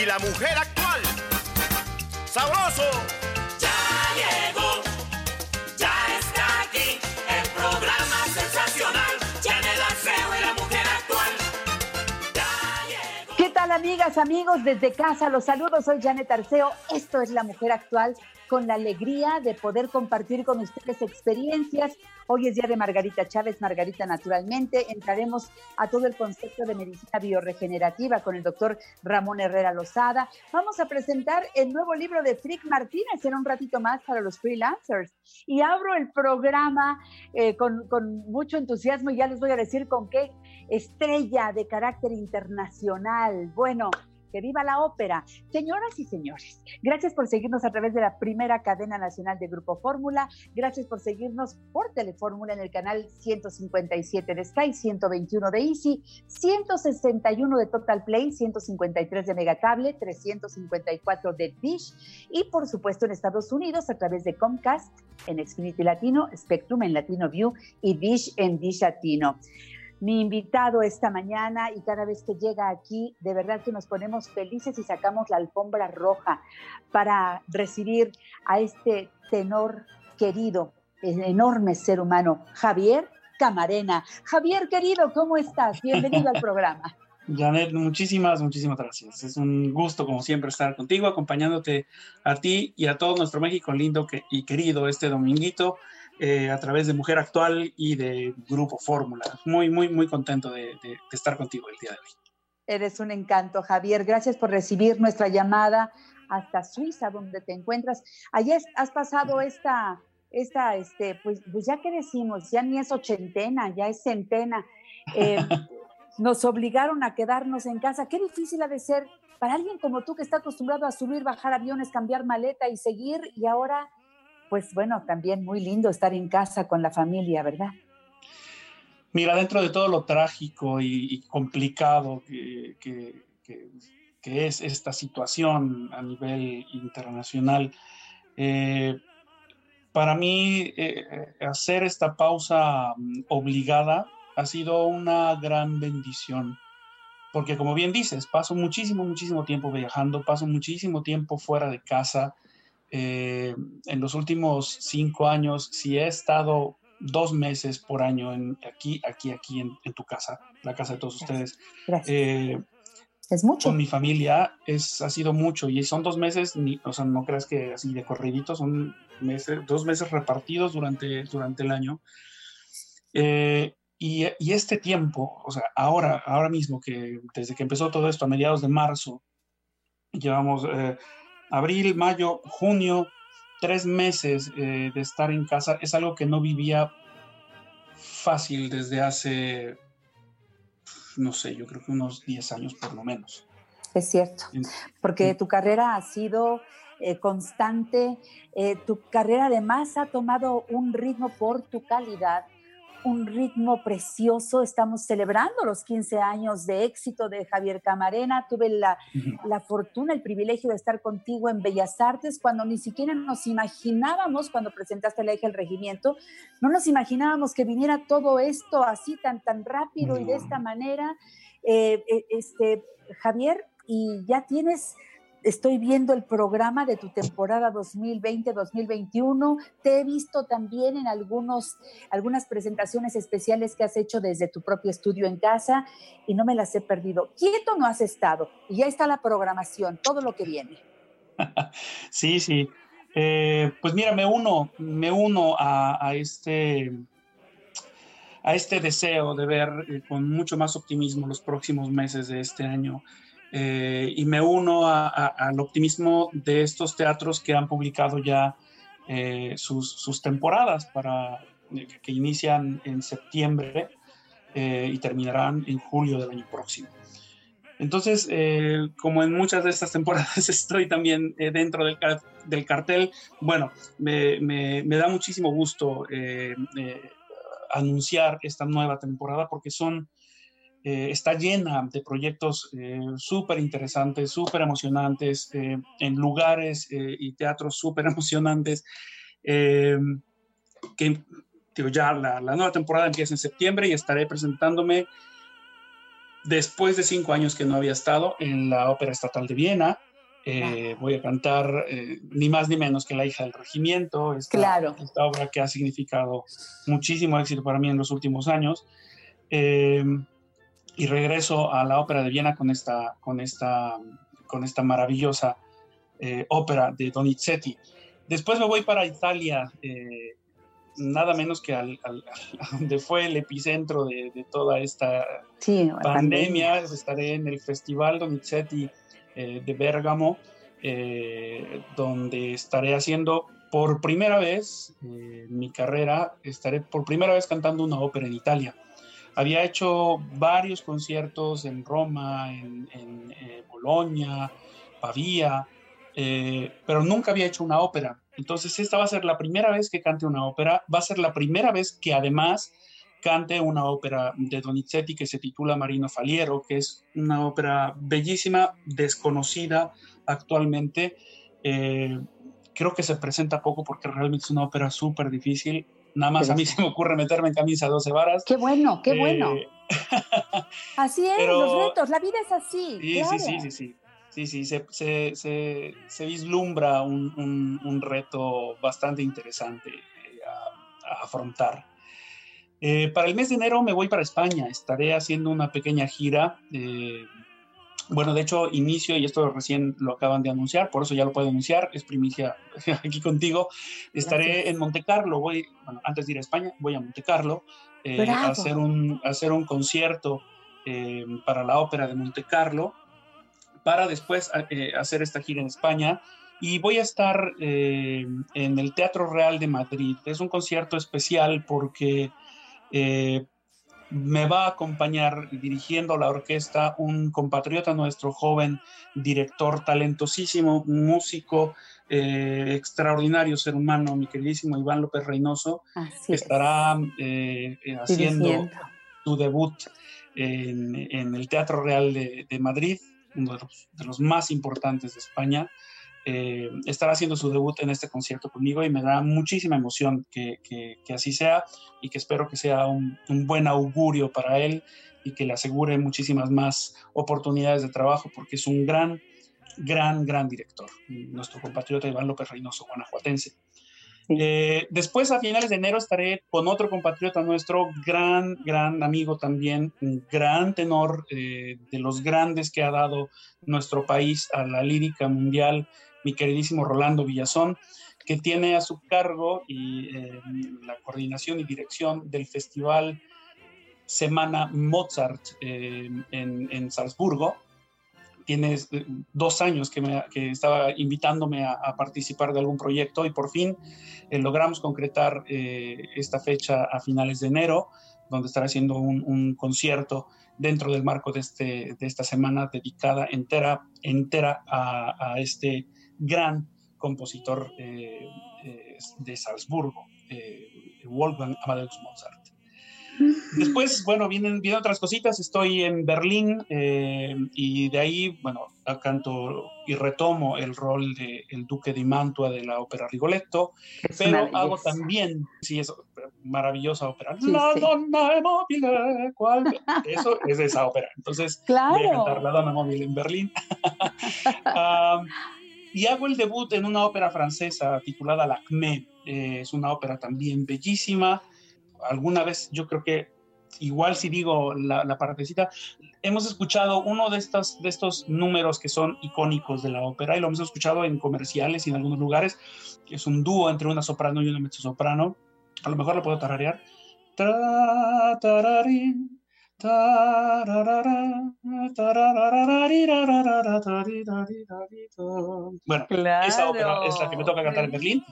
Y la mujer actual. ¡Sabroso! Ya llegó, ya está aquí, el programa sensacional, Janet Arceo y la mujer actual. Ya llegó. ¿Qué tal amigas, amigos? Desde casa los saludos, soy Janet Arceo. Esto es La Mujer Actual con la alegría de poder compartir con ustedes experiencias. Hoy es día de Margarita Chávez, Margarita Naturalmente. Entraremos a todo el concepto de medicina bioregenerativa con el doctor Ramón Herrera Lozada. Vamos a presentar el nuevo libro de Frick Martínez en un ratito más para los freelancers. Y abro el programa eh, con, con mucho entusiasmo y ya les voy a decir con qué estrella de carácter internacional. Bueno, que viva la ópera. Señoras y señores, gracias por seguirnos a través de la primera cadena nacional de Grupo Fórmula. Gracias por seguirnos por Telefórmula en el canal 157 de Sky, 121 de Easy, 161 de Total Play, 153 de Megacable, 354 de Dish y por supuesto en Estados Unidos a través de Comcast en Xfinity Latino, Spectrum en Latino View y Dish en Dish Latino mi invitado esta mañana y cada vez que llega aquí, de verdad que nos ponemos felices y sacamos la alfombra roja para recibir a este tenor querido, enorme ser humano, Javier Camarena. Javier querido, ¿cómo estás? Bienvenido al programa. Janet, muchísimas, muchísimas gracias. Es un gusto, como siempre, estar contigo, acompañándote a ti y a todo nuestro México lindo que, y querido este dominguito eh, a través de Mujer Actual y de Grupo Fórmula. Muy, muy, muy contento de, de, de, estar contigo el día de hoy. Eres un encanto, Javier. Gracias por recibir nuestra llamada hasta Suiza, donde te encuentras. Ayer has pasado esta, esta este, pues, pues ya que decimos, ya ni es ochentena, ya es centena. Eh, nos obligaron a quedarnos en casa. Qué difícil ha de ser para alguien como tú que está acostumbrado a subir, bajar aviones, cambiar maleta y seguir, y ahora pues bueno, también muy lindo estar en casa con la familia, ¿verdad? Mira, dentro de todo lo trágico y, complicado que, es esta situación a nivel internacional, eh, para mí eh, hacer esta pausa mm, obligada ha sido una gran bendición. Porque como bien dices, paso muchísimo, muchísimo tiempo viajando, paso muchísimo tiempo fuera de casa, eh, en los últimos cinco años, si he estado dos meses por año en, aquí, aquí, aquí en, en, tu casa, la casa de todos Gracias. ustedes. Gracias. Eh, es mucho. Con mi familia es, ha sido mucho y son dos meses, ni, o sea, no creas que así de corridito, son meses, dos meses repartidos durante, durante el año. Eh, y, y, este tiempo, o sea, ahora, ahora mismo, que desde que empezó todo esto a mediados de marzo, llevamos eh, abril, mayo, junio, tres meses eh, de estar en casa, es algo que no vivía fácil desde hace, no sé, yo creo que unos 10 años por lo menos. Es cierto, porque tu carrera ha sido eh, constante, eh, tu carrera además ha tomado un ritmo por tu calidad un ritmo precioso. Estamos celebrando los 15 años de éxito de Javier Camarena. Tuve la, la, fortuna, el privilegio de estar contigo en Bellas Artes cuando ni siquiera nos imaginábamos, cuando presentaste el eje del regimiento, no nos imaginábamos que viniera todo esto así tan, tan rápido y de esta manera. Eh, este, Javier, y ya tienes estoy viendo el programa de tu temporada 2020-2021. Te he visto también en algunos, algunas presentaciones especiales que has hecho desde tu propio estudio en casa y no me las he perdido. Quieto no has estado y ya está la programación, todo lo que viene. sí, sí. Eh, pues mira, me uno, me uno a, a, este a este deseo de ver eh, con mucho más optimismo los próximos meses de este año. Eh, y me uno al optimismo de estos teatros que han publicado ya eh, sus, temporadas para que inician en septiembre y terminarán en julio del año próximo. Entonces, como en muchas de estas temporadas estoy también dentro del, del, cartel, bueno, me, me, me, da muchísimo gusto anunciar esta nueva temporada porque son, eh, está llena de proyectos eh, súper interesantes, súper emocionantes, eh, en lugares y teatros súper emocionantes, que digo, ya la, la, nueva temporada empieza en septiembre y estaré presentándome después de cinco años que no había estado en la Ópera Estatal de Viena, eh, voy a cantar eh, ni más ni menos que La hija del regimiento, esta, claro. esta obra que ha significado muchísimo éxito para mí en los últimos años. Eh, y regreso a la ópera de Viena con esta, con esta, con esta maravillosa ópera de Donizetti. Después me voy para Italia, nada menos que al, a donde fue el epicentro de, de toda esta pandemia. pandemia. Estaré en el Festival Donizetti eh, de Bérgamo, eh, donde estaré haciendo por primera vez eh, mi carrera, estaré por primera vez cantando una ópera en Italia. Había hecho varios conciertos en Roma, en, en Bolonia, Pavía, pero nunca había hecho una ópera. Entonces esta va a ser la primera vez que cante una ópera, va a ser la primera vez que además cante una ópera de Donizetti que se titula Marino Faliero, que es una ópera bellísima, desconocida actualmente. Eh, creo que se presenta poco porque realmente es una ópera súper difícil. Nada más a mí se me ocurre meterme en camisa a 12 varas. Qué bueno, qué bueno. Eh, así es, los retos, la vida es así. Sí, sí, sí, sí, sí. Sí, sí, se, se, se, vislumbra un, un, reto bastante interesante eh, a, a afrontar. Eh, para el mes de enero me voy para España, estaré haciendo una pequeña gira. Eh, bueno, de hecho, inicio, y esto recién lo acaban de anunciar, por eso ya lo puedo anunciar, es primicia aquí contigo. Estaré en Monte Carlo, voy, bueno, antes de ir a España, voy a Monte Carlo eh, a, hacer un, hacer un concierto para la ópera de Monte Carlo, para después hacer esta gira en España. Y voy a estar en el Teatro Real de Madrid. Es un concierto especial porque eh, me va a acompañar dirigiendo la orquesta un compatriota nuestro, joven director, talentosísimo, músico, eh, extraordinario ser humano, mi queridísimo Iván López Reynoso, que estará eh, haciendo su debut en, el Teatro Real de, Madrid, uno de los más importantes de España. Eh, estar haciendo su debut en este concierto conmigo y me da muchísima emoción que, así sea y que espero que sea un, buen augurio para él y que le asegure muchísimas más oportunidades de trabajo porque es un gran, gran, gran director, nuestro compatriota Iván López Reynoso, guanajuatense. Eh, después, a finales de enero, estaré con otro compatriota nuestro, gran, gran amigo también, un gran tenor eh, de los grandes que ha dado nuestro país a la lírica mundial, mi queridísimo Rolando Villazón, que tiene a su cargo y, eh, la coordinación y dirección del Festival Semana Mozart eh, en, Salzburgo. Tiene eh, dos años que, me, estaba invitándome a, participar de algún proyecto y por fin logramos concretar esta fecha a finales de enero, donde estará haciendo un, concierto dentro del marco de, este, de esta semana dedicada entera, entera a, a este gran compositor eh, eh, de Salzburgo, eh, Wolfgang Amadeus Mozart. Después, bueno, vienen, vienen otras cositas. Estoy en Berlín y de ahí, bueno, canto y retomo el rol de el Duque de Mantua de la ópera Rigoletto, pero hago también, sí, es maravillosa ópera. la Donna Mobile, ¿cuál? Eso es de esa ópera. Entonces, claro. voy a cantar La Donna Mobile en Berlín. um, y hago el debut en una ópera francesa titulada L'Acme. Eh, es una ópera también bellísima. Alguna vez yo creo que, igual si digo la, la partecita, hemos escuchado uno de, estas, de estos números que son icónicos de la ópera y lo hemos escuchado en comerciales y en algunos lugares, es un dúo entre una soprano y una mezzosoprano. A lo mejor lo puedo tararear. Tra, tararín, Bueno, esa ópera es la que me toca cantar en Berlín.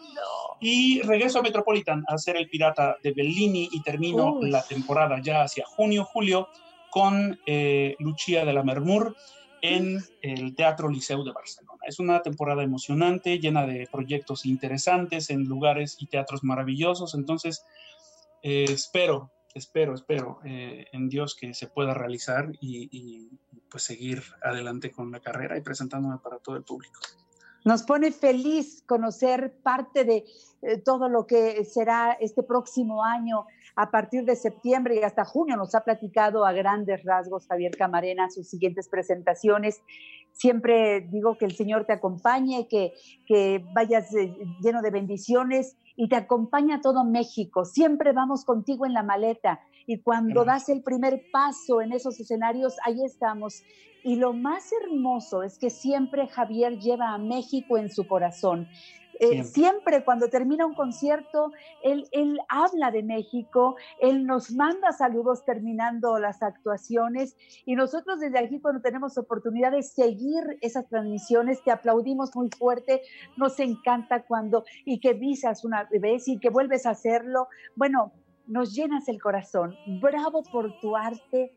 Y regreso a Metropolitan a ser el pirata de Bellini y termino la temporada ya hacia junio, julio con eh, Lucia de la Mermur en el Teatro Liceu de Barcelona. Es una temporada emocionante, llena de proyectos interesantes en lugares y teatros maravillosos. Entonces, eh, espero espero, espero eh, en Dios que se pueda realizar y, pues seguir adelante con la carrera y presentándome para todo el público. Nos pone feliz conocer parte de eh, todo lo que será este próximo año a partir de septiembre y hasta junio. Nos ha platicado a grandes rasgos Javier Camarena sus siguientes presentaciones. Siempre digo que el Señor te acompañe, que, que vayas eh, lleno de bendiciones y te acompaña todo México. Siempre vamos contigo en la maleta y cuando das el primer paso en esos escenarios, ahí estamos. Y lo más hermoso es que siempre Javier lleva a México en su corazón. Eh, siempre. cuando termina un concierto, él, él habla de México, él nos manda saludos terminando las actuaciones y nosotros desde aquí cuando tenemos oportunidad de seguir esas transmisiones, te aplaudimos muy fuerte, nos encanta cuando y que visas una vez y que vuelves a hacerlo. Bueno, nos llenas el corazón. Bravo por tu arte,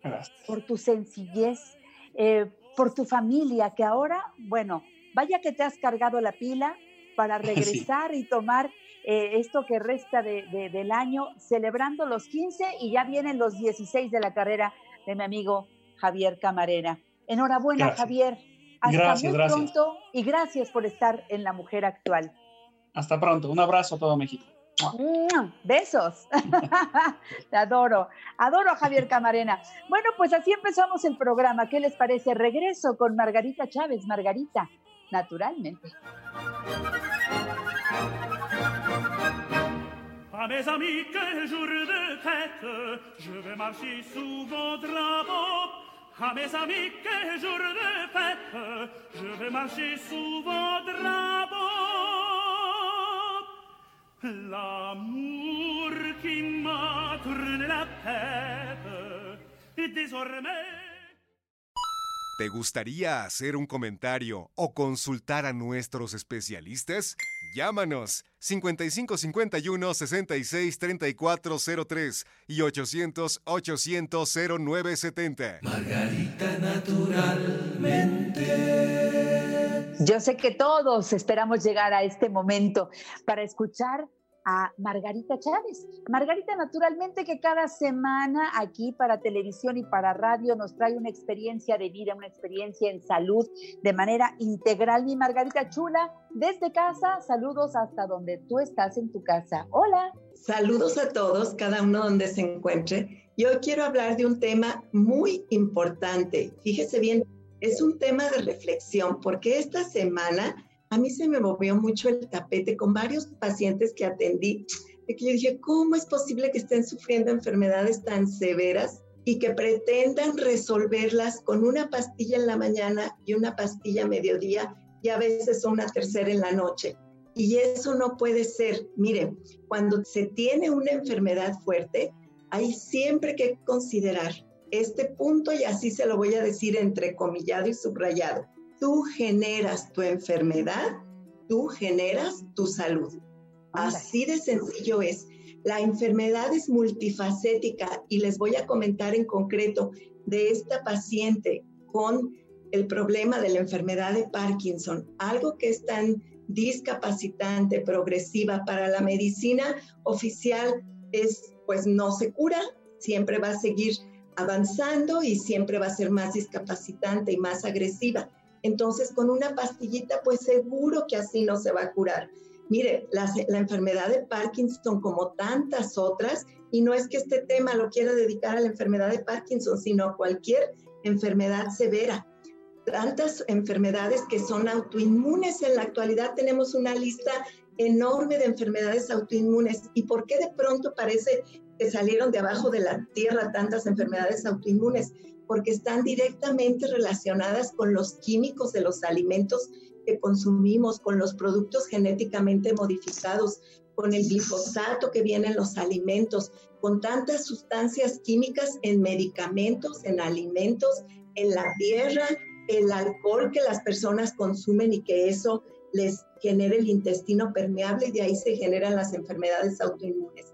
por tu sencillez, eh, por tu familia, que ahora, bueno, vaya que te has cargado la pila, para regresar y tomar eh, esto que resta del año, celebrando los 15 y ya vienen los 16 de la carrera de mi amigo Javier Camarena. Enhorabuena, Javier. Hasta muy pronto y gracias por estar en La Mujer Actual. Hasta pronto. Un abrazo a todo México. Besos. Te adoro. Adoro a Javier Camarena. Bueno, pues así empezamos el programa. ¿Qué les parece? Regreso con Margarita Chávez. Margarita, naturalmente. À mes amis, quel jour de fête, je vais marcher sous vos drapeaux. À mes amis, quel jour de fête, je vais marcher sous vos drapeaux. L'amour qui m'a tourné la tête, désormais. ¿Te gustaría hacer un comentario o consultar a nuestros especialistas? Llámanos 5551 66 3403 y 800 800 0970. Margarita naturalmente. Yo sé que todos esperamos llegar a este momento para escuchar a Margarita Chávez. Margarita, naturalmente que cada semana aquí para televisión y para radio nos trae una experiencia de vida, una experiencia en salud de manera integral. Mi Margarita Chula, desde casa, saludos hasta donde tú estás en tu casa. Hola. Saludos a todos, cada uno donde se encuentre. Y hoy quiero hablar de un tema muy importante. Fíjese bien, es un tema de reflexión porque esta semana a mí se me movió mucho el tapete con varios pacientes que atendí, de que yo dije, ¿cómo es posible que estén sufriendo enfermedades tan severas y que pretendan resolverlas con una pastilla en la mañana y una pastilla a mediodía y a veces una tercera en la noche? Y eso no puede ser. Mire, cuando se tiene una enfermedad fuerte, hay siempre que considerar este punto y así se lo voy a decir entrecomillado y subrayado tú generas tu enfermedad, tú generas tu salud. Así de sencillo es. La enfermedad es multifacética y les voy a comentar en concreto de esta paciente con el problema de la enfermedad de Parkinson, algo que es tan discapacitante, progresiva para la medicina oficial es pues no se cura, siempre va a seguir avanzando y siempre va a ser más discapacitante y más agresiva. Entonces, con una pastillita, pues seguro que así no se va a curar. Mire, la, enfermedad de Parkinson, como tantas otras, y no es que este tema lo quiera dedicar a la enfermedad de Parkinson, sino a cualquier enfermedad severa. Tantas enfermedades que son autoinmunes. En la actualidad tenemos una lista enorme de enfermedades autoinmunes. ¿Y por qué de pronto parece que salieron de abajo de la tierra tantas enfermedades autoinmunes? Porque están directamente relacionadas con los químicos de los alimentos que consumimos, con los productos genéticamente modificados, con el glifosato que viene en los alimentos, con tantas sustancias químicas en medicamentos, en alimentos, en la tierra, el alcohol que las personas consumen y que eso les genera el intestino permeable y de ahí se generan las enfermedades autoinmunes.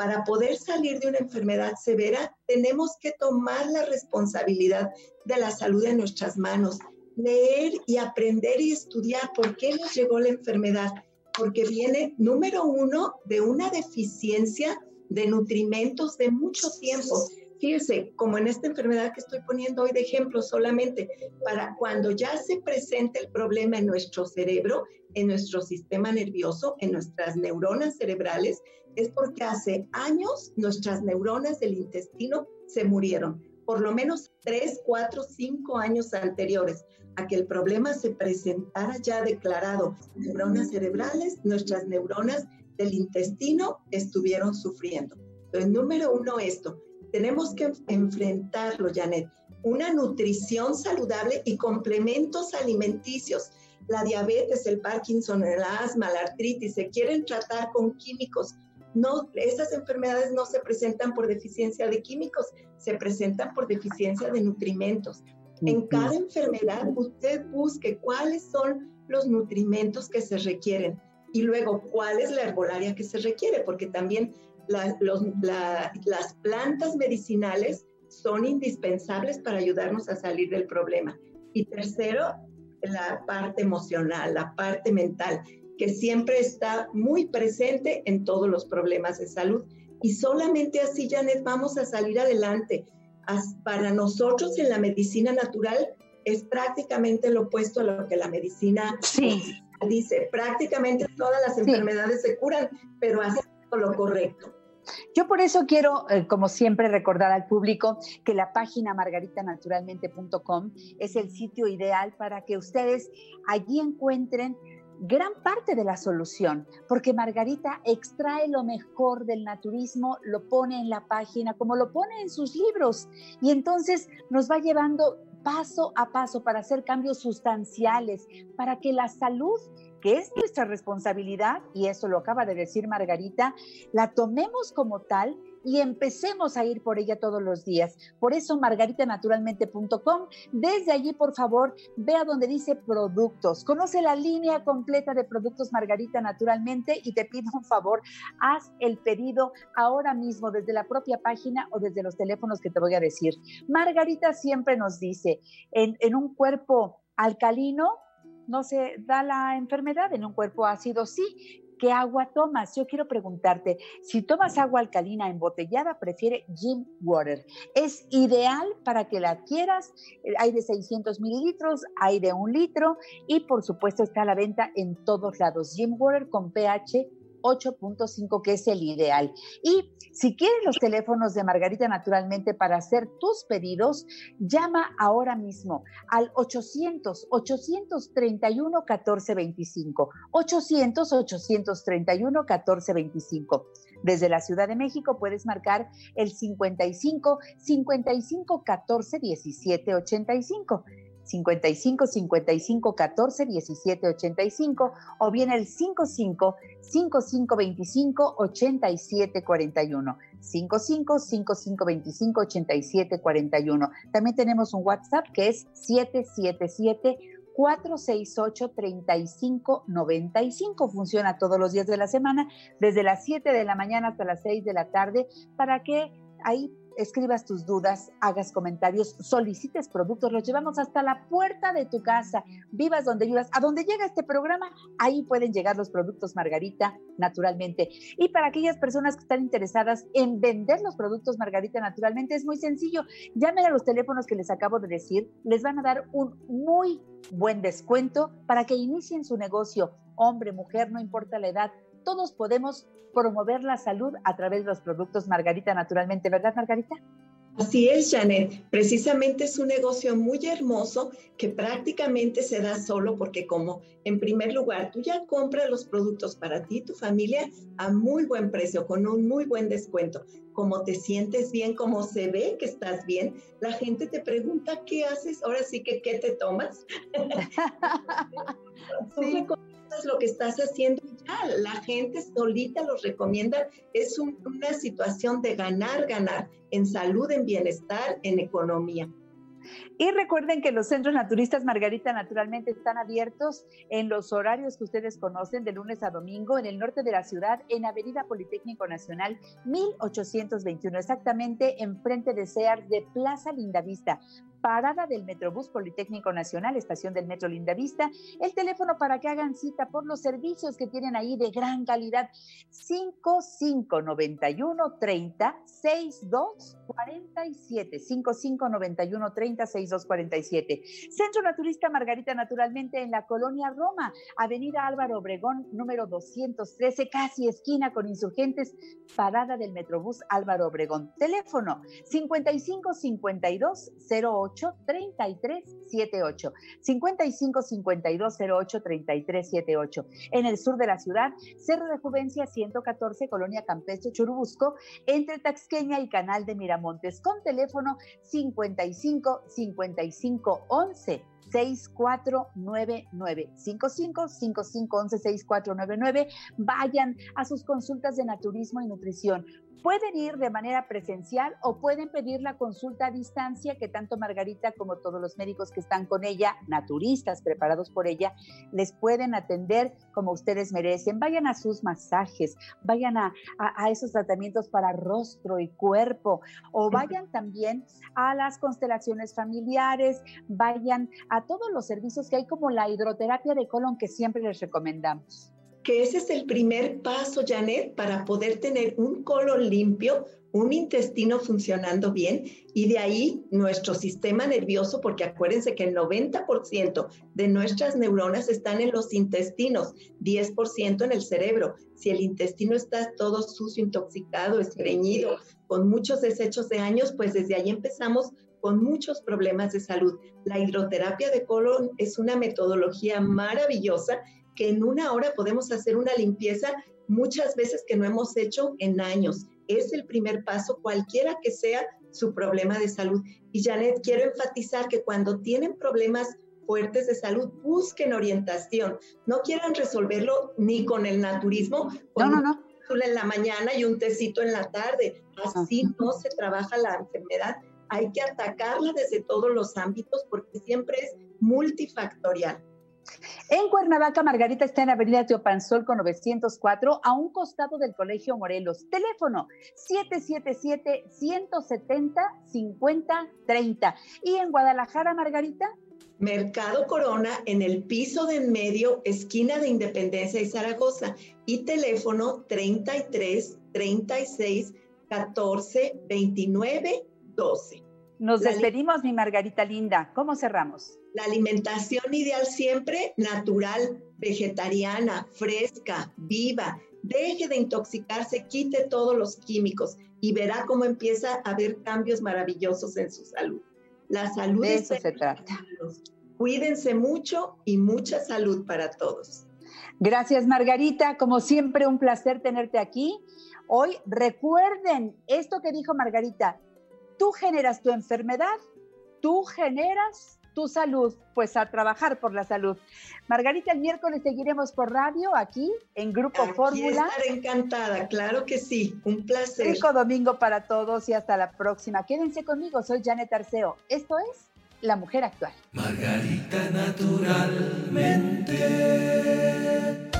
Para poder salir de una enfermedad severa, tenemos que tomar la responsabilidad de la salud en nuestras manos, leer y aprender y estudiar por qué les llegó la enfermedad, porque viene, número uno, de una deficiencia de nutrimentos de mucho tiempo. Fíjese, como en esta enfermedad que estoy poniendo hoy de ejemplo solamente, para cuando ya se presente el problema en nuestro cerebro, en nuestro sistema nervioso, en nuestras neuronas cerebrales, es porque hace años nuestras neuronas del intestino se murieron, por lo menos tres, cuatro, cinco años anteriores a que el problema se presentara ya declarado. Neuronas cerebrales, nuestras neuronas del intestino estuvieron sufriendo. Entonces, número uno, esto tenemos que enfrentarlo, Janet. Una nutrición saludable y complementos alimenticios. La diabetes, el Parkinson, el asma, la artritis, se quieren tratar con químicos. No, esas enfermedades no se presentan por deficiencia de químicos, se presentan por deficiencia de nutrimentos. En cada enfermedad usted busque cuáles son los nutrimentos que se requieren y luego cuál es la herbolaria que se requiere, porque también las plantas medicinales son indispensables para ayudarnos a salir del problema. Y tercero, la parte emocional, la parte mental, que siempre está muy presente en todos los problemas de salud. Y solamente así, Janet, vamos a salir adelante. Para nosotros en la medicina natural es prácticamente lo opuesto a lo que la medicina dice. Prácticamente todas las enfermedades se curan, pero haciendo lo correcto. Yo por eso quiero, eh, como siempre, recordar al público que la página margaritanaturalmente.com es el sitio ideal para que ustedes allí encuentren gran parte de la solución, porque Margarita extrae lo mejor del naturismo, lo pone en la página, como lo pone en sus libros, y entonces nos va llevando paso a paso para hacer cambios sustanciales, para que la salud que es nuestra responsabilidad, y eso lo acaba de decir Margarita, la tomemos como tal y empecemos a ir por ella todos los días. Por eso, margaritanaturalmente.com, desde allí, por favor, vea donde dice productos. Conoce la línea completa de productos Margarita Naturalmente y te pido un favor, haz el pedido ahora mismo desde la propia página o desde los teléfonos que te voy a decir. Margarita siempre nos dice, en, en un cuerpo alcalino, no se da la enfermedad en un cuerpo ácido, sí. ¿Qué agua tomas? Yo quiero preguntarte, si tomas agua alcalina embotellada, prefiere Jim Water. Es ideal para que la quieras. Hay de 600 mililitros, hay de un litro y por supuesto está a la venta en todos lados. Jim Water con pH 8.5, que es el ideal. Y si quieres los teléfonos de Margarita Naturalmente para hacer tus pedidos, llama ahora mismo al 800-831-1425. 800-831-1425. Desde la Ciudad de México puedes marcar el 55 55 14 17 85. 55 55 14 17 85 o bien el 55 55 25 87 41. 55 55 25 87 41. También tenemos un WhatsApp que es 777 468 3595. Funciona todos los días de la semana, desde las 7 de la mañana hasta las 6 de la tarde, para que ahí escribas tus dudas, hagas comentarios, solicites productos, los llevamos hasta la puerta de tu casa, vivas donde vivas, a donde llega este programa, ahí pueden llegar los productos Margarita naturalmente. Y para aquellas personas que están interesadas en vender los productos Margarita naturalmente, es muy sencillo, llamen a los teléfonos que les acabo de decir, les van a dar un muy buen descuento para que inicien su negocio, hombre, mujer, no importa la edad, todos podemos promover la salud a través de los productos Margarita naturalmente, ¿verdad Margarita? Así es, Janet. Precisamente es un negocio muy hermoso que prácticamente se da solo porque como en primer lugar tú ya compras los productos para ti y tu familia a muy buen precio, con un muy buen descuento. Como te sientes bien, como se ve que estás bien, la gente te pregunta qué haces, ahora sí que qué te tomas. Tú sí. lo que estás haciendo ya la gente solita los recomienda, es una situación de ganar, ganar en salud, en bienestar, en economía. Y recuerden que los centros naturistas Margarita naturalmente están abiertos en los horarios que ustedes conocen, de lunes a domingo, en el norte de la ciudad, en Avenida Politécnico Nacional 1821, exactamente enfrente de SEAR de Plaza Lindavista parada del Metrobús Politécnico Nacional, estación del Metro Lindavista. El teléfono para que hagan cita por los servicios que tienen ahí de gran calidad, 5591 30 62 47 5591 30 62 47. Centro Naturista Margarita naturalmente en la colonia Roma, Avenida Álvaro Obregón número 213, casi esquina con insurgentes, parada del Metrobús Álvaro Obregón. Teléfono 5552 08 3378 55 52 08 3378 En el sur de la ciudad, Cerro de Juvencia 114, Colonia Campestre Churubusco, entre Taxqueña y Canal de Miramontes, con teléfono 55 55 11 6499 55 55 11 6499 vayan a sus consultas de naturismo y nutrición Pueden ir de manera presencial o pueden pedir la consulta a distancia que tanto Margarita como todos los médicos que están con ella, naturistas preparados por ella, les pueden atender como ustedes merecen. Vayan a sus masajes, vayan a, esos tratamientos para rostro y cuerpo o vayan también a las constelaciones familiares, vayan a todos los servicios que hay como la hidroterapia de colon que siempre les recomendamos que ese es el primer paso, Janet, para poder tener un colon limpio, un intestino funcionando bien y de ahí nuestro sistema nervioso, porque acuérdense que el 90% de nuestras neuronas están en los intestinos, 10% en el cerebro. Si el intestino está todo sucio, intoxicado, estreñido, con muchos desechos de años, pues desde ahí empezamos con muchos problemas de salud. La hidroterapia de colon es una metodología maravillosa que en una hora podemos hacer una limpieza muchas veces que no hemos hecho en años. Es el primer paso, cualquiera que sea su problema de salud. Y Janet, quiero enfatizar que cuando tienen problemas fuertes de salud, busquen orientación. No quieran resolverlo ni con el naturismo, con no, no, no. en la mañana y un tecito en la tarde. Así no se trabaja la enfermedad. Hay que atacarla desde todos los ámbitos porque siempre es multifactorial. En Cuernavaca, Margarita está en Avenida Teopanzol con 904, a un costado del Colegio Morelos. Teléfono 777-170-5030. ¿Y en Guadalajara, Margarita? Mercado Corona en el piso de en medio, esquina de Independencia y Zaragoza. Y teléfono 33 36 14 29 12. Nos despedimos, mi Margarita linda. ¿Cómo cerramos? La alimentación ideal siempre natural, vegetariana, fresca, viva. Deje de intoxicarse, quite todos los químicos y verá cómo empieza a haber cambios maravillosos en su salud. La salud de eso se trata. Cuídense mucho y mucha salud para todos. Gracias, Margarita. Como siempre, un placer tenerte aquí. Hoy recuerden esto que dijo Margarita, tú generas tu enfermedad, tú generas tu salud, pues a trabajar por la salud. Margarita, el miércoles seguiremos por radio aquí en Grupo Fórmula. Estaré encantada, claro que sí, un placer. Rico domingo para todos y hasta la próxima. Quédense conmigo, soy Janet Arceo. Esto es La Mujer Actual. Margarita naturalmente.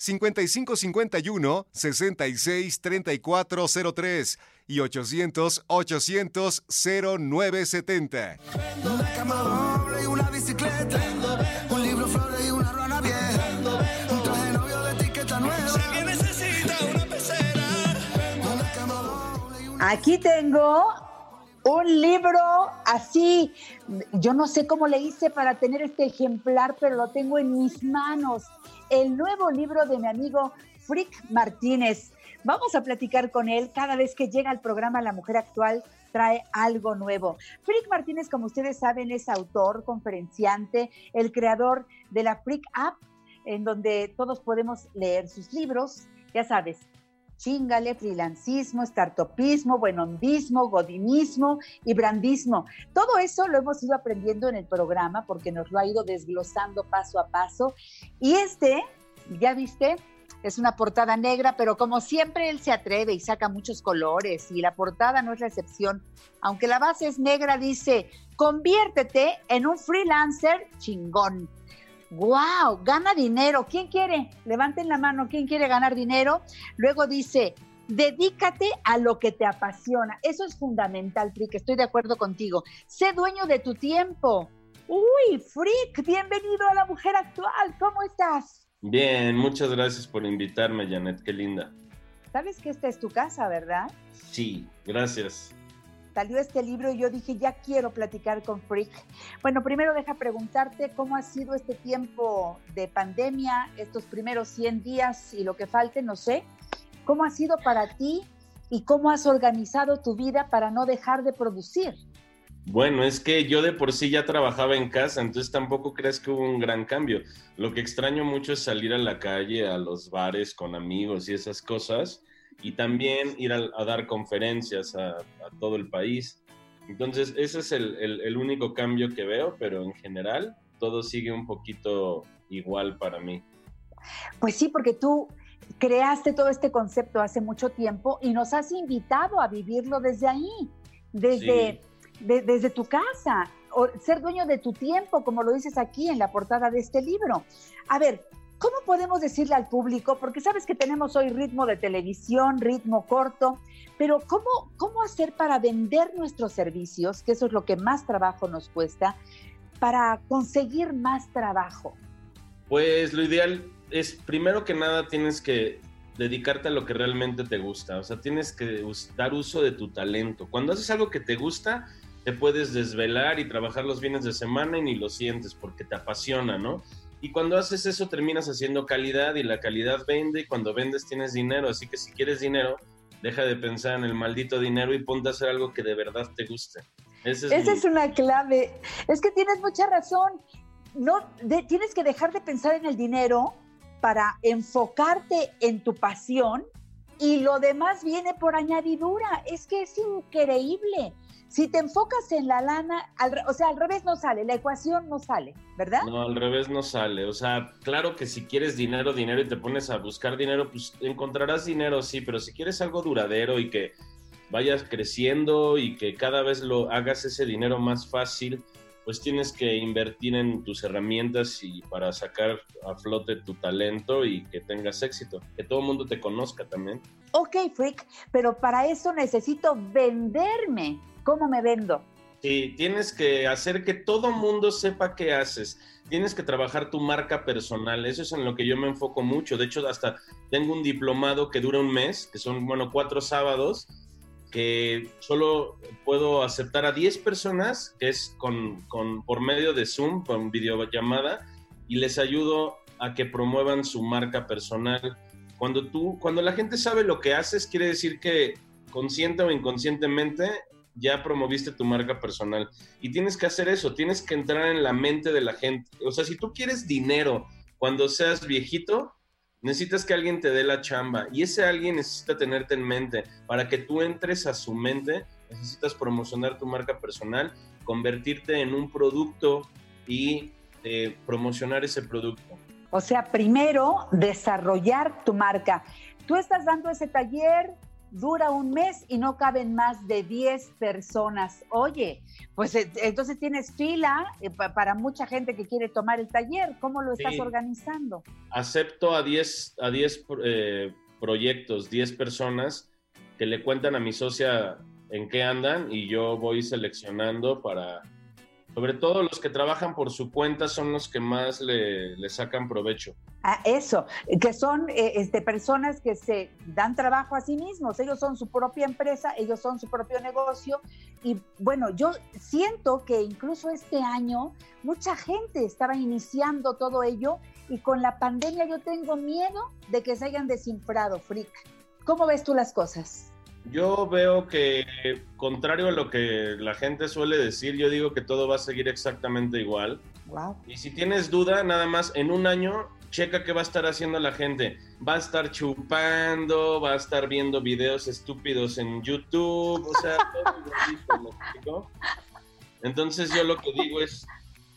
5551 663403 y 800 800 0970. y una bicicleta, un libro, flores y una rana vieja, un traje novio de etiqueta nueva. Si alguien necesita una pecera, Aquí tengo un libro así. Yo no sé cómo le hice para tener este ejemplar, pero lo tengo en mis manos. El nuevo libro de mi amigo Frick Martínez. Vamos a platicar con él cada vez que llega al programa La Mujer Actual trae algo nuevo. Frick Martínez, como ustedes saben, es autor, conferenciante, el creador de la Frick App, en donde todos podemos leer sus libros, ya sabes, chingale, freelancismo, startupismo, buenondismo, godinismo y brandismo. Todo eso lo hemos ido aprendiendo en el programa porque nos lo ha ido desglosando paso a paso. Y este, ya viste, es una portada negra, pero como siempre él se atreve y saca muchos colores y la portada no es la excepción. Aunque la base es negra, dice, conviértete en un freelancer chingón. ¡Wow! Gana dinero. ¿Quién quiere? Levanten la mano. ¿Quién quiere ganar dinero? Luego dice, dedícate a lo que te apasiona. Eso es fundamental, Frick. Estoy de acuerdo contigo. Sé dueño de tu tiempo. Uy, Frick, bienvenido a la mujer actual. ¿Cómo estás? Bien, muchas gracias por invitarme, Janet. Qué linda. Sabes que esta es tu casa, ¿verdad? Sí, gracias salió este libro y yo dije, ya quiero platicar con Frick. Bueno, primero deja preguntarte cómo ha sido este tiempo de pandemia, estos primeros 100 días y lo que falte, no sé. ¿Cómo ha sido para ti y cómo has organizado tu vida para no dejar de producir? Bueno, es que yo de por sí ya trabajaba en casa, entonces tampoco crees que hubo un gran cambio. Lo que extraño mucho es salir a la calle, a los bares con amigos y esas cosas y también ir a, dar conferencias a, todo el país. Entonces, ese es el, el, único cambio que veo, pero en general todo sigue un poquito igual para mí. Pues sí, porque tú creaste todo este concepto hace mucho tiempo y nos has invitado a vivirlo desde ahí, desde, desde tu casa, o ser dueño de tu tiempo, como lo dices aquí en la portada de este libro. A ver, ¿Cómo podemos decirle al público? Porque sabes que tenemos hoy ritmo de televisión, ritmo corto, pero ¿cómo, cómo hacer para vender nuestros servicios, que eso es lo que más trabajo nos cuesta, para conseguir más trabajo? Pues lo ideal es, primero que nada, tienes que dedicarte a lo que realmente te gusta, o sea, tienes que dar uso de tu talento. Cuando haces algo que te gusta, te puedes desvelar y trabajar los fines de semana y ni lo sientes porque te apasiona, ¿no? Y cuando haces eso terminas haciendo calidad y la calidad vende y cuando vendes tienes dinero. Así que si quieres dinero, deja de pensar en el maldito dinero y ponte a hacer algo que de verdad te guste. Esa es una clave. Es que tienes mucha razón. No, tienes que dejar de pensar en el dinero para enfocarte en tu pasión y lo demás viene por añadidura. Es que es increíble. Si te enfocas en la lana, o sea, al revés no sale, la ecuación no sale, ¿verdad? No, al revés no sale. O sea, claro que si quieres dinero, dinero y te pones a buscar dinero, pues encontrarás dinero, sí, pero si quieres algo duradero y que vayas creciendo y que cada vez lo hagas ese dinero más fácil, pues tienes que invertir en tus herramientas y para sacar a flote tu talento y que tengas éxito, que todo el mundo te conozca también. Ok, Freak, pero para eso necesito venderme. ¿Cómo me vendo? Sí, tienes que hacer que todo mundo sepa qué haces. Tienes que trabajar tu marca personal. Eso es en lo que yo me enfoco mucho. De hecho, hasta tengo un diplomado que dura un mes, que son, bueno, cuatro sábados, que solo puedo aceptar a 10 personas, que es con, con, por medio de Zoom, con videollamada, y les ayudo a que promuevan su marca personal. Cuando tú, cuando la gente sabe lo que haces, quiere decir que consciente o inconscientemente ya promoviste tu marca personal. Y tienes que hacer eso, tienes que entrar en la mente de la gente. O sea, si tú quieres dinero cuando seas viejito, necesitas que alguien te dé la chamba. Y ese alguien necesita tenerte en mente. Para que tú entres a su mente, necesitas promocionar tu marca personal, convertirte en un producto y eh, promocionar ese producto. O sea, primero desarrollar tu marca. Tú estás dando ese taller, dura un mes y no caben más de 10 personas. Oye, pues eh, entonces tienes fila eh, para mucha gente que quiere tomar el taller. ¿Cómo lo estás organizando? Acepto a 10, a 10 eh, proyectos, 10 personas que le cuentan a mi socia en qué andan y yo voy seleccionando para, sobre todo los que trabajan por su cuenta son los que más le, sacan provecho. Ah, eso, que son eh, este, personas que se dan trabajo a sí mismos, ellos son su propia empresa, ellos son su propio negocio y bueno, yo siento que incluso este año mucha gente estaba iniciando todo ello y con la pandemia yo tengo miedo de que se hayan desinfrado, Frick. ¿Cómo ves tú las cosas? Yo veo que, contrario a lo que la gente suele decir, yo digo que todo va a seguir exactamente igual. Wow. Y si tienes duda, nada más en un año, checa qué va a estar haciendo la gente. Va a estar chupando, va a estar viendo videos estúpidos en YouTube, o sea, todo. Entonces yo lo que digo es,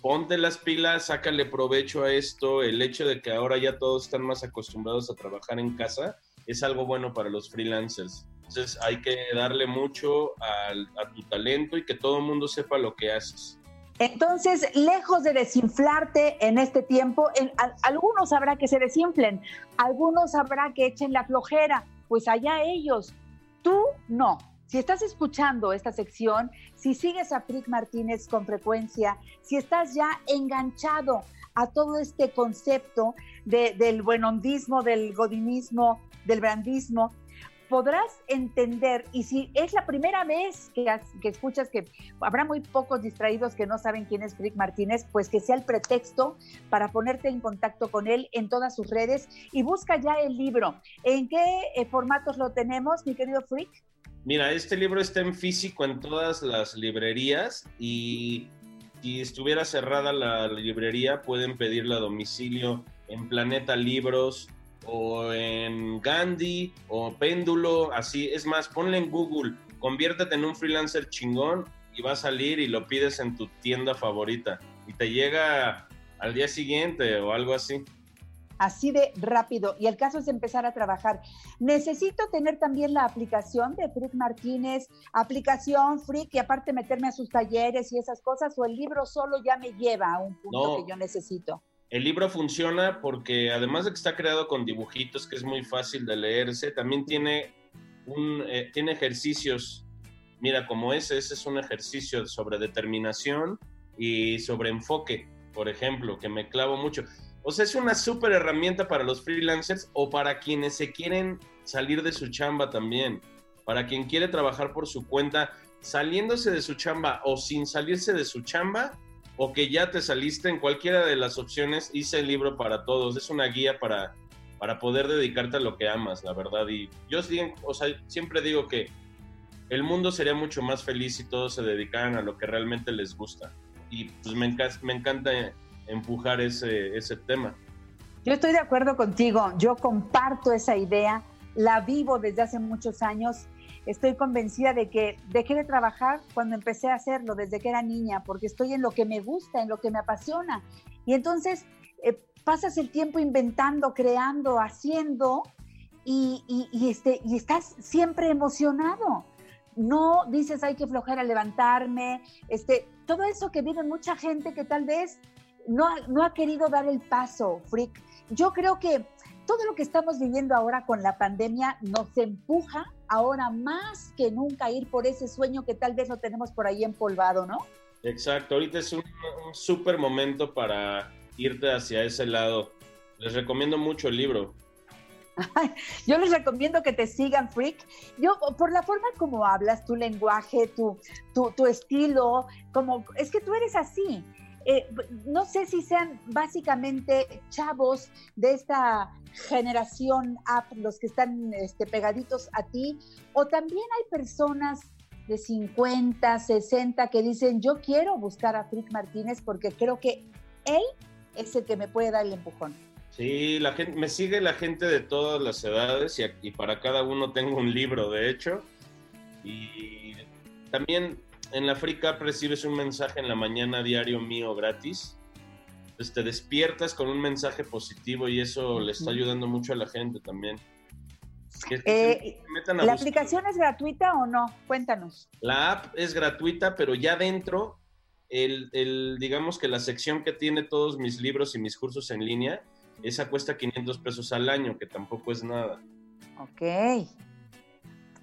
ponte las pilas, sácale provecho a esto. El hecho de que ahora ya todos están más acostumbrados a trabajar en casa es algo bueno para los freelancers. Entonces hay que darle mucho al- a, tu talento y que todo el mundo sepa lo que haces. Entonces, lejos de desinflarte en este tiempo, en- algunos habrá que se desinflen, algunos habrá que echen la flojera, pues allá ellos. Tú no. Si estás escuchando esta sección, si sigues a Frick Martínez con frecuencia, si estás ya enganchado a todo este concepto de- del buenondismo, del godinismo, del brandismo, podrás entender, y si es la primera vez que, has- que escuchas que habrá muy pocos distraídos que no saben quién es Frick Martínez, pues que sea el pretexto para ponerte en contacto con él en todas sus redes y busca ya el libro. ¿En qué eh, formatos lo tenemos, mi querido Frick? Mira, este libro está en físico en todas las librerías y si estuviera cerrada la librería pueden pedirla a domicilio en Planeta Libros o en Gandhi o Péndulo, así. Es más, ponle en Google, conviértete en un freelancer chingón y va a salir y lo pides en tu tienda favorita y te llega al día siguiente o algo así. Así de rápido. Y el caso es empezar a trabajar. Necesito tener también la aplicación de Frick Martínez, aplicación Frick, y aparte meterme a sus talleres y esas cosas, o el libro solo ya me lleva a un punto No. que yo necesito. El libro funciona porque además de que está creado con dibujitos, que es muy fácil de leerse, también tiene, un, eh, tiene ejercicios. Mira, como ese, ese es un ejercicio sobre determinación y sobre enfoque, por ejemplo, que me clavo mucho. O sea, es una súper herramienta para los freelancers o para quienes se quieren salir de su chamba también. Para quien quiere trabajar por su cuenta, saliéndose de su chamba o sin salirse de su chamba, o que ya te saliste en cualquiera de las opciones, hice el libro para todos. Es una guía para, para poder dedicarte a lo que amas, la verdad. Y yo siempre digo que el mundo sería mucho más feliz si todos se dedicaran a lo que realmente les gusta. Y pues me, me encanta empujar ese, ese tema. Yo estoy de acuerdo contigo, yo comparto esa idea, la vivo desde hace muchos años. Estoy convencida de que dejé de trabajar cuando empecé a hacerlo, desde que era niña, porque estoy en lo que me gusta, en lo que me apasiona. Y entonces eh, pasas el tiempo inventando, creando, haciendo, y, este, y estás siempre emocionado. No dices, hay que flojera levantarme, este, todo eso que vive mucha gente que tal vez no no ha querido dar el paso, Frick. Yo creo que todo lo que estamos viviendo ahora con la pandemia nos empuja ahora más que nunca ir por ese sueño que tal vez lo tenemos por ahí empolvado, ¿no? Exacto, ahorita es un, un súper momento para irte hacia ese lado. Les recomiendo mucho el libro. Yo les recomiendo que te sigan, Freak. Yo, por la forma como hablas, tu lenguaje, tu, tu, tu estilo, como es que tú eres así. Eh, no sé si sean básicamente chavos de esta generación app, los que están este, pegaditos a ti, o también hay personas de 50, 60 que dicen, yo quiero buscar a Frick Martínez porque creo que él es el que me puede dar el empujón. Sí, la gente, me sigue la gente de todas las edades y, y para cada uno tengo un libro, de hecho. Y también en la Free Cup recibes un mensaje en la mañana diario mío gratis. Entonces te despiertas con un mensaje positivo y eso le está ayudando mucho a la gente también. Que Eh, ¿La buscar. aplicación es gratuita o no? Cuéntanos. La app es gratuita, pero ya dentro, el, el- digamos que la sección que tiene todos mis libros y mis cursos en línea, esa cuesta 500 pesos al año, que tampoco es nada. Ok.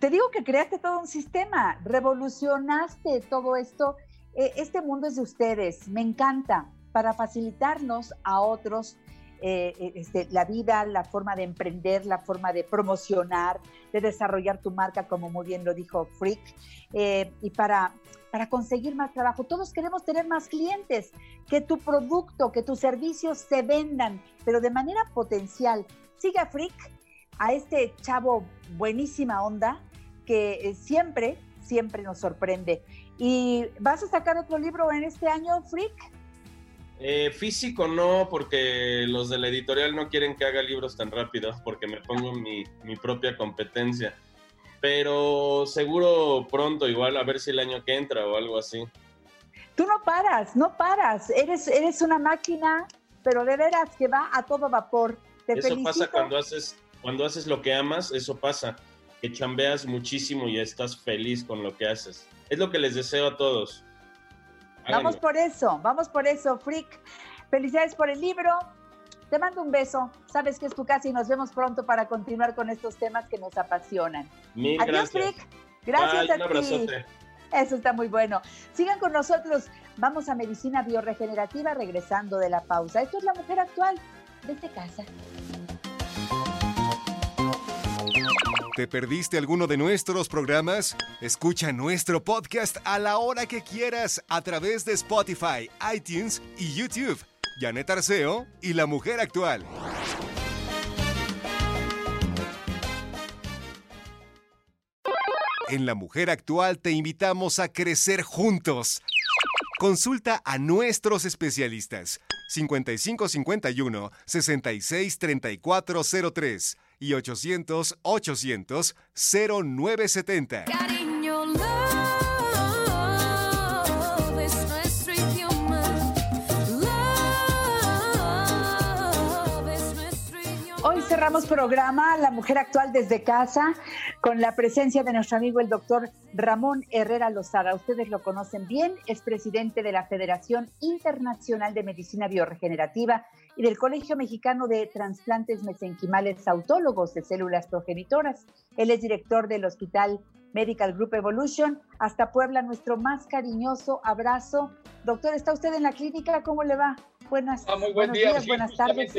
Te digo que creaste todo un sistema, revolucionaste todo esto. Eh, este mundo es de ustedes, me encanta, para facilitarnos a otros eh, eh, este, la vida, la forma de emprender, la forma de promocionar, de desarrollar tu marca, como muy bien lo dijo Freak, eh, y para, para conseguir más trabajo. Todos queremos tener más clientes, que tu producto, que tus servicios se vendan, pero de manera potencial. Siga Freak, a este chavo buenísima onda, que siempre, siempre nos sorprende. ¿Y vas a sacar otro libro en este año, Freak? Eh, físico no, porque los de la editorial no quieren que haga libros tan rápido, porque me pongo mi, mi propia competencia. Pero seguro pronto, igual a ver si el año que entra o algo así. Tú no paras, no paras. Eres, eres una máquina, pero de veras que va a todo vapor. Te eso felicito. pasa cuando haces, cuando haces lo que amas, eso pasa. Que chambeas muchísimo y estás feliz con lo que haces. Es lo que les deseo a todos. Vamos por eso, vamos por eso, Freak. Felicidades por el libro. Te mando un beso. Sabes que es tu casa y nos vemos pronto para continuar con estos temas que nos apasionan. Mil Adiós, gracias. Freak. Gracias Bye, a un ti. Eso está muy bueno. Sigan con nosotros. Vamos a medicina bioregenerativa regresando de la pausa. Esto es la mujer actual desde casa. ¿Te perdiste alguno de nuestros programas? Escucha nuestro podcast a la hora que quieras a través de Spotify, iTunes y YouTube. Janet Arceo y la mujer actual. En La Mujer Actual te invitamos a crecer juntos. Consulta a nuestros especialistas 5551 663403 y 800 Hoy cerramos programa La Mujer Actual desde casa con la presencia de nuestro amigo el doctor Ramón Herrera Lozada. Ustedes lo conocen bien, es presidente de la Federación Internacional de Medicina Bioregenerativa y del Colegio Mexicano de Transplantes Mesenquimales Autólogos de Células Progenitoras. Él es director del Hospital Medical Group Evolution. Hasta Puebla, nuestro más cariñoso abrazo. Doctor, ¿está usted en la clínica? ¿Cómo le va? Buenas, Ah, muy buen día. días, sí, buenas tardes.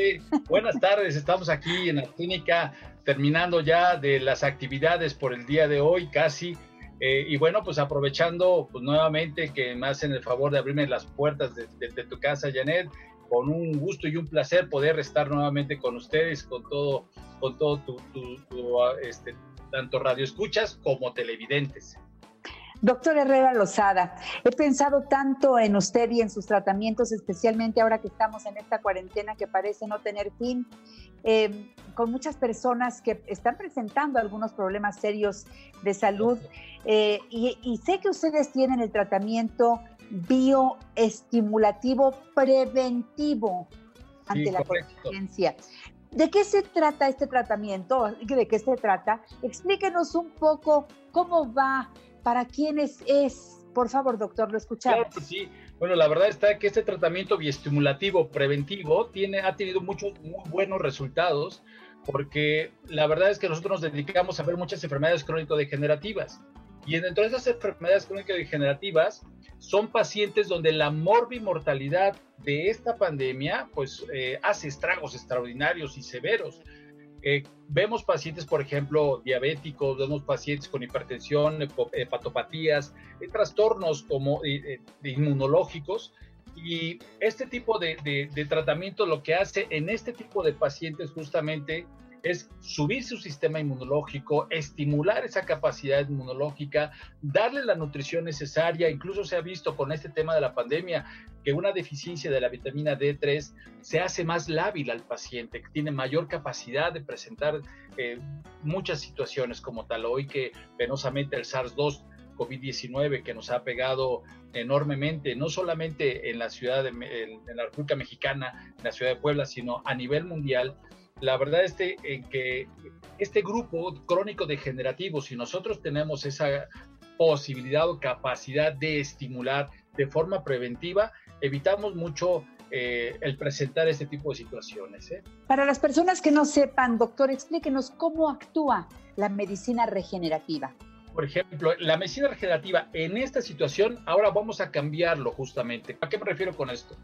Buenas tardes. Estamos aquí en la clínica terminando ya de las actividades por el día de hoy casi. Eh, y bueno, pues aprovechando pues nuevamente que me hacen el favor de abrirme las puertas de, de- de tu casa, Janet, con un gusto y un placer poder estar nuevamente con ustedes, con todo, con todo tu, tu- tu, este, tanto radio escuchas como televidentes. Doctor Herrera Lozada, he pensado tanto en usted y en sus tratamientos, especialmente ahora que estamos en esta cuarentena que parece no tener fin, eh, con muchas personas que están presentando algunos problemas serios de salud. eh, y, y sé que ustedes tienen el tratamiento bioestimulativo preventivo ante Sí, la contingencia. ¿De qué se trata este tratamiento? ¿De qué se trata? Explíquenos un poco cómo va, para quiénes es. Por favor, doctor, lo escuchamos. Claro sí. Bueno, la verdad está que este tratamiento bioestimulativo preventivo tiene, ha tenido muchos muy buenos resultados porque la verdad es que nosotros nos dedicamos a ver muchas enfermedades crónico-degenerativas. Y dentro de esas enfermedades crónico-degenerativas son pacientes donde la morbimortalidad de esta pandemia pues eh, hace estragos extraordinarios y severos. Eh, vemos pacientes, por ejemplo, diabéticos, vemos pacientes con hipertensión, hepatopatías, eh, trastornos como eh, inmunológicos. Y este tipo de, de- de tratamiento lo que hace en este tipo de pacientes justamente es subir su sistema inmunológico, estimular esa capacidad inmunológica, darle la nutrición necesaria. Incluso se ha visto con este tema de la pandemia que una deficiencia de la vitamina D3 se hace más lábil al paciente, que tiene mayor capacidad de presentar eh, muchas situaciones como tal. Hoy que penosamente el SARS-2 COVID-19 que nos ha pegado enormemente, no solamente en la ciudad de, en, en la República Mexicana, en la ciudad de Puebla, sino a nivel mundial. La verdad es que, en que este grupo crónico degenerativo, si nosotros tenemos esa posibilidad o capacidad de estimular de forma preventiva, evitamos mucho eh, el presentar este tipo de situaciones. ¿eh? Para las personas que no sepan, doctor, explíquenos cómo actúa la medicina regenerativa. Por ejemplo, la medicina regenerativa en esta situación, ahora vamos a cambiarlo justamente. ¿A qué me refiero con esto?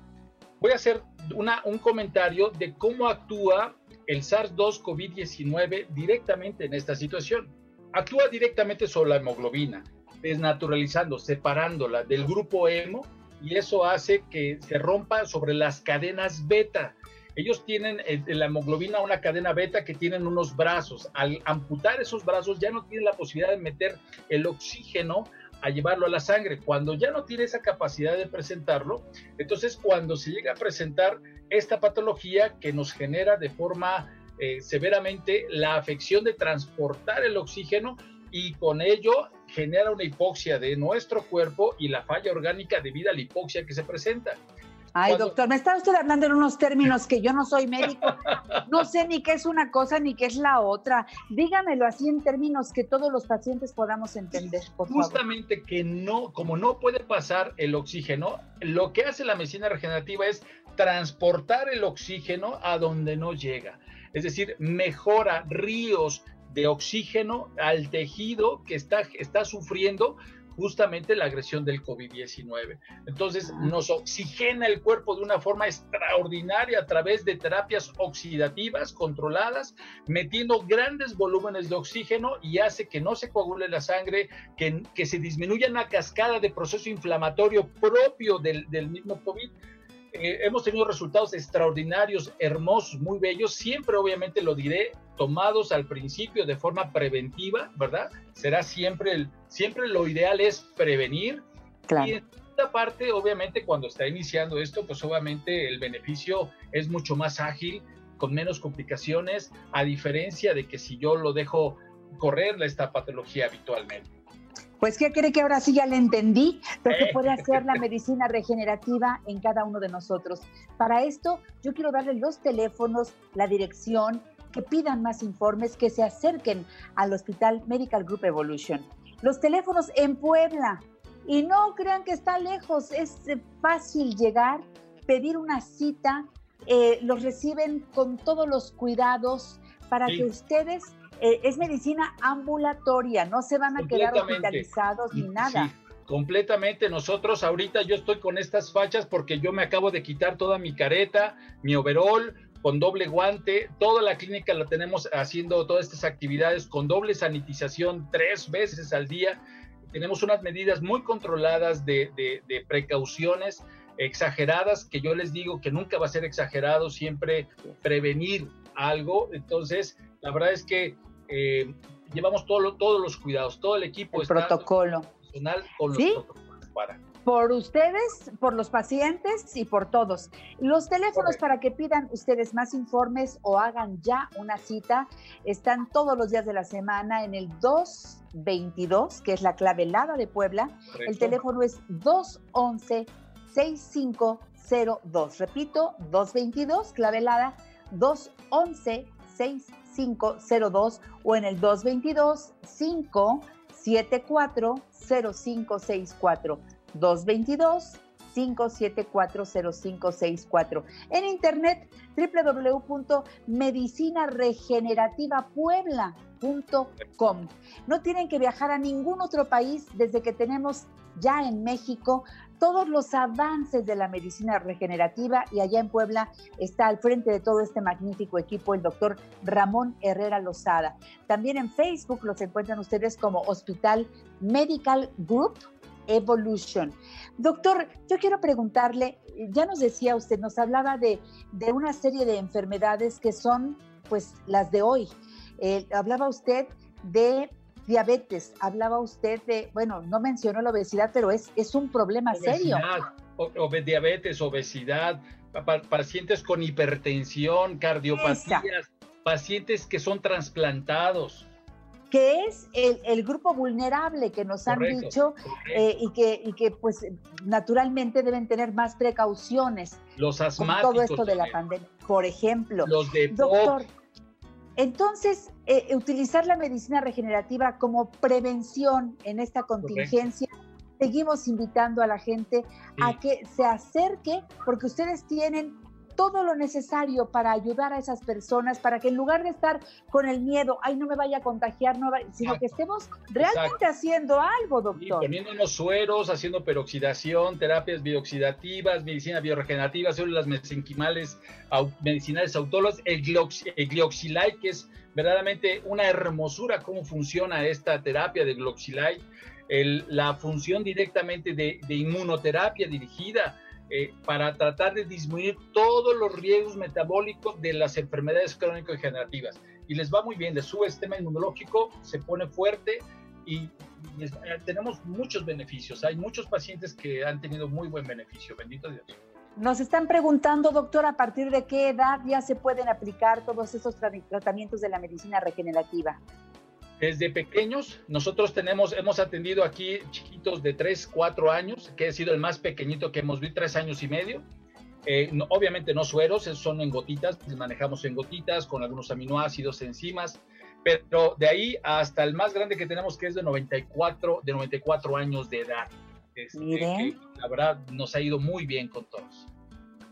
voy a hacer una, un comentario de cómo actúa el SARS-2 COVID-19 directamente en esta situación. Actúa directamente sobre la hemoglobina, desnaturalizando, separándola del grupo hemo y eso hace que se rompa sobre las cadenas beta. Ellos tienen eh, en la hemoglobina una cadena beta que tienen unos brazos. Al amputar esos brazos ya no tienen la posibilidad de meter el oxígeno a llevarlo a la sangre. Cuando ya no tiene esa capacidad de presentarlo, entonces cuando se llega a presentar esta patología que nos genera de forma eh, severamente la afección de transportar el oxígeno y con ello genera una hipoxia de nuestro cuerpo y la falla orgánica debido a la hipoxia que se presenta. Ay, Cuando- doctor, me está usted hablando en unos términos que yo no soy médico. No sé ni qué es una cosa ni qué es la otra. Dígamelo así en términos que todos los pacientes podamos entender, por favor. Justamente que no, como no puede pasar el oxígeno, lo que hace la medicina regenerativa es transportar el oxígeno a donde no llega. Es decir, mejora ríos de oxígeno al tejido que está, está sufriendo justamente la agresión del COVID-19. Entonces, nos oxigena el cuerpo de una forma extraordinaria a través de terapias oxidativas controladas, metiendo grandes volúmenes de oxígeno y hace que no se coagule la sangre, que, que se disminuya una cascada de proceso inflamatorio propio del, del mismo COVID. Eh, hemos tenido resultados extraordinarios, hermosos, muy bellos. Siempre, obviamente, lo diré, tomados al principio de forma preventiva, ¿verdad? Será siempre, el, siempre lo ideal es prevenir. Claro. Y en esta parte, obviamente, cuando está iniciando esto, pues obviamente el beneficio es mucho más ágil, con menos complicaciones, a diferencia de que si yo lo dejo correr esta patología habitualmente. Pues, ¿qué cree que ahora sí ya le entendí lo que puede hacer la medicina regenerativa en cada uno de nosotros? Para esto, yo quiero darle los teléfonos, la dirección, que pidan más informes, que se acerquen al Hospital Medical Group Evolution. Los teléfonos en Puebla. Y no crean que está lejos, es eh, fácil llegar, pedir una cita, eh, los reciben con todos los cuidados para Sí. que ustedes, eh, es medicina ambulatoria, no se van a quedar hospitalizados ni nada. Sí, completamente. Nosotros ahorita yo estoy con estas fachas porque yo me acabo de quitar toda mi careta, mi overall, con doble guante. Toda la clínica la tenemos haciendo todas estas actividades con doble sanitización tres veces al día. Tenemos unas medidas muy controladas de, de- de precauciones exageradas que yo les digo que nunca va a ser exagerado, siempre prevenir algo. Entonces, la verdad es que eh, llevamos todo lo, todos los cuidados, todo el equipo el está protocolo. Personal con los ¿Sí? protocolos para. Por ustedes, por los pacientes y por todos. Los teléfonos para que pidan ustedes más informes o hagan ya una cita están todos los días de la semana en el 222, que es la clave helada de Puebla. El teléfono es 211 6502. Repito, 222, clavelada, 211 6502. 502 o en el 222 574 0564. 222 5740564. En internet www.medicinaregenerativapuebla.com. No tienen que viajar a ningún otro país desde que tenemos ya en México todos los avances de la medicina regenerativa y allá en Puebla está al frente de todo este magnífico equipo el doctor Ramón Herrera Lozada. También en Facebook los encuentran ustedes como Hospital Medical Group Evolution. Doctor, yo quiero preguntarle, ya nos decía usted, nos hablaba de, de una serie de enfermedades que son pues las de hoy. Eh, hablaba usted de diabetes, hablaba usted de, bueno, no mencionó la obesidad, pero es, es un problema serio. Obesidad, diabetes, obesidad, pa- pa- pacientes con hipertensión, cardiopatías, pacientes que son trasplantados. que es el, el grupo vulnerable que nos han dicho eh, y, que, y que pues naturalmente deben tener más precauciones Los con asmáticos. todo esto de la pandemia. Por ejemplo, Los de doctor, entonces eh, utilizar la medicina regenerativa como prevención en esta contingencia. Seguimos invitando a la gente a que se acerque porque ustedes tienen todo lo necesario para ayudar a esas personas, para que en lugar de estar con el miedo, ay, no me vaya a contagiar, no va-", sino que estemos realmente haciendo algo, Y doctor. poniéndonos sueros, haciendo peroxidación, terapias bioxidativas, medicina bioregenerativa, células mesenquimales, au- medicinales autólogas, el, gliox- el glioxilide, que es verdaderamente una hermosura cómo funciona esta terapia de glioxilide, el- la función directamente de, de inmunoterapia dirigida eh, para tratar de disminuir todos los riesgos metabólicos de las enfermedades crónico-degenerativas. Y les va muy bien, les sube el sistema inmunológico, se pone fuerte y, y es- eh, tenemos muchos beneficios. Hay muchos pacientes que han tenido muy buen beneficio, bendito Dios. Nos están preguntando, doctor, a partir de qué edad ya se pueden aplicar todos tra- tratamientos de la medicina regenerativa. Desde pequeños, nosotros tenemos, hemos atendido aquí chiquitos de 3, 4 años, que ha sido el más pequeñito que hemos visto, 3 años y medio. Eh, no- obviamente no sueros, son en gotitas, manejamos en gotitas con algunos aminoácidos, enzimas, pero de ahí hasta el más grande que tenemos que es de 94, de 94 años de edad. Este, que la verdad nos ha ido muy bien con todos.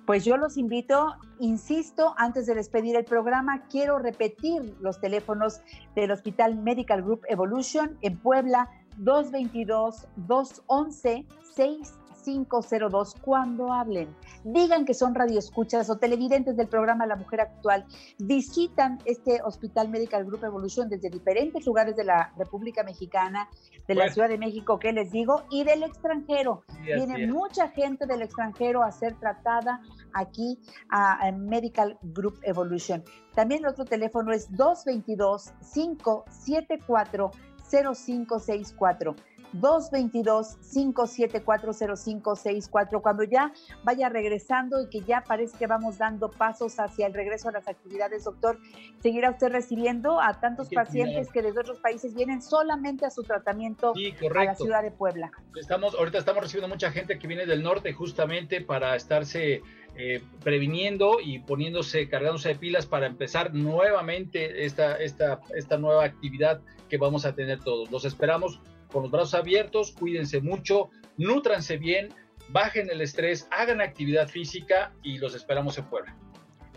Pues yo los invito, insisto, antes de despedir el programa, quiero repetir los teléfonos del Hospital Medical Group Evolution en Puebla, 222-211-6502, cuando hablen. Digan que son radioescuchas o televidentes del programa La Mujer Actual. Visitan este Hospital Medical Group Evolution desde diferentes lugares de la República Mexicana, de la Pues- Ciudad de México, que les digo, y del extranjero. Sí, Viene mucha gente del extranjero a ser tratada aquí a, a Medical Group Evolution. También el otro teléfono es 222-574-0564. 222-574-0564. Cuando ya vaya regresando y que ya parece que vamos dando pasos hacia el regreso a las actividades, doctor, ¿seguirá usted recibiendo a tantos pacientes que desde otros países vienen solamente a su tratamiento Sí, a la ciudad de Puebla? Estamos, ahorita estamos recibiendo mucha gente que viene del norte justamente para estarse eh, previniendo y poniéndose, cargándose de pilas para empezar nuevamente esta, esta, esta nueva actividad que vamos a tener todos. Los esperamos con los brazos abiertos, cuídense mucho, nútranse bien, bajen el estrés, hagan actividad física y los esperamos en Puebla.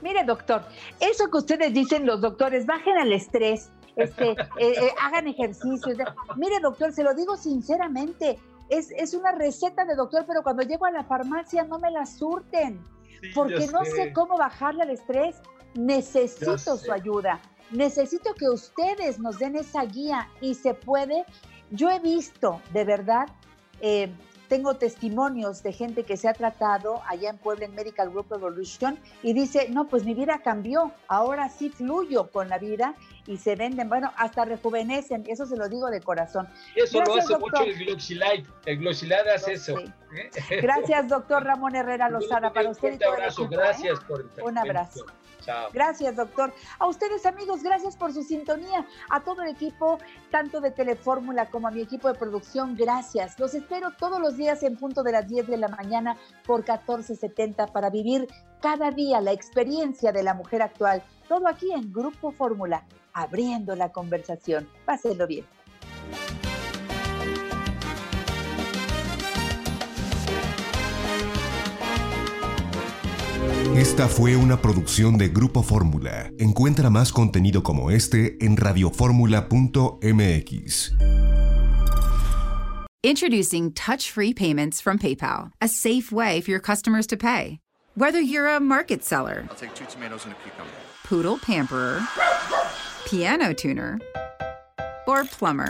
Mire, doctor, eso que ustedes dicen los doctores, bajen el estrés, este, eh, eh, hagan ejercicios. Mire, doctor, se lo digo sinceramente, es, es una receta de doctor, pero cuando llego a la farmacia no me la surten, porque ya no sé. sé cómo bajarle al estrés. Necesito su ayuda, necesito que ustedes nos den esa guía y se puede. Yo he visto, de verdad, eh, tengo testimonios de gente que se ha tratado allá en Puebla en Medical Group Evolution y dice, no, pues mi vida cambió, ahora sí fluyo con la vida y se venden, bueno, hasta rejuvenecen, eso se lo digo de corazón. Eso lo Gracias, hace doctor. mucho el Gloxilide. El Gloxilide hace eso. Sí. ¿eh? Gracias, doctor Ramón Herrera Lozada, para Un usted y todo el abrazo, equipo, ¿eh? gracias por el Un abrazo. Chao. Gracias, doctor. A ustedes, amigos, gracias por su sintonía. A todo el equipo, tanto de Telefórmula como a mi equipo de producción, gracias. Los espero todos los días en punto de las 10 de la mañana por 1470 para vivir cada día la experiencia de la mujer actual. Todo aquí en Grupo Fórmula, abriendo la conversación. Pásenlo bien. Esta fue una producción de Grupo Fórmula. Encuentra más contenido como este en radioformula.mx. Introducing touch free payments from PayPal, a safe way for your customers to pay. Whether you're a market seller, I'll take two tomatoes and a cucumber. poodle pamperer, piano tuner, or plumber.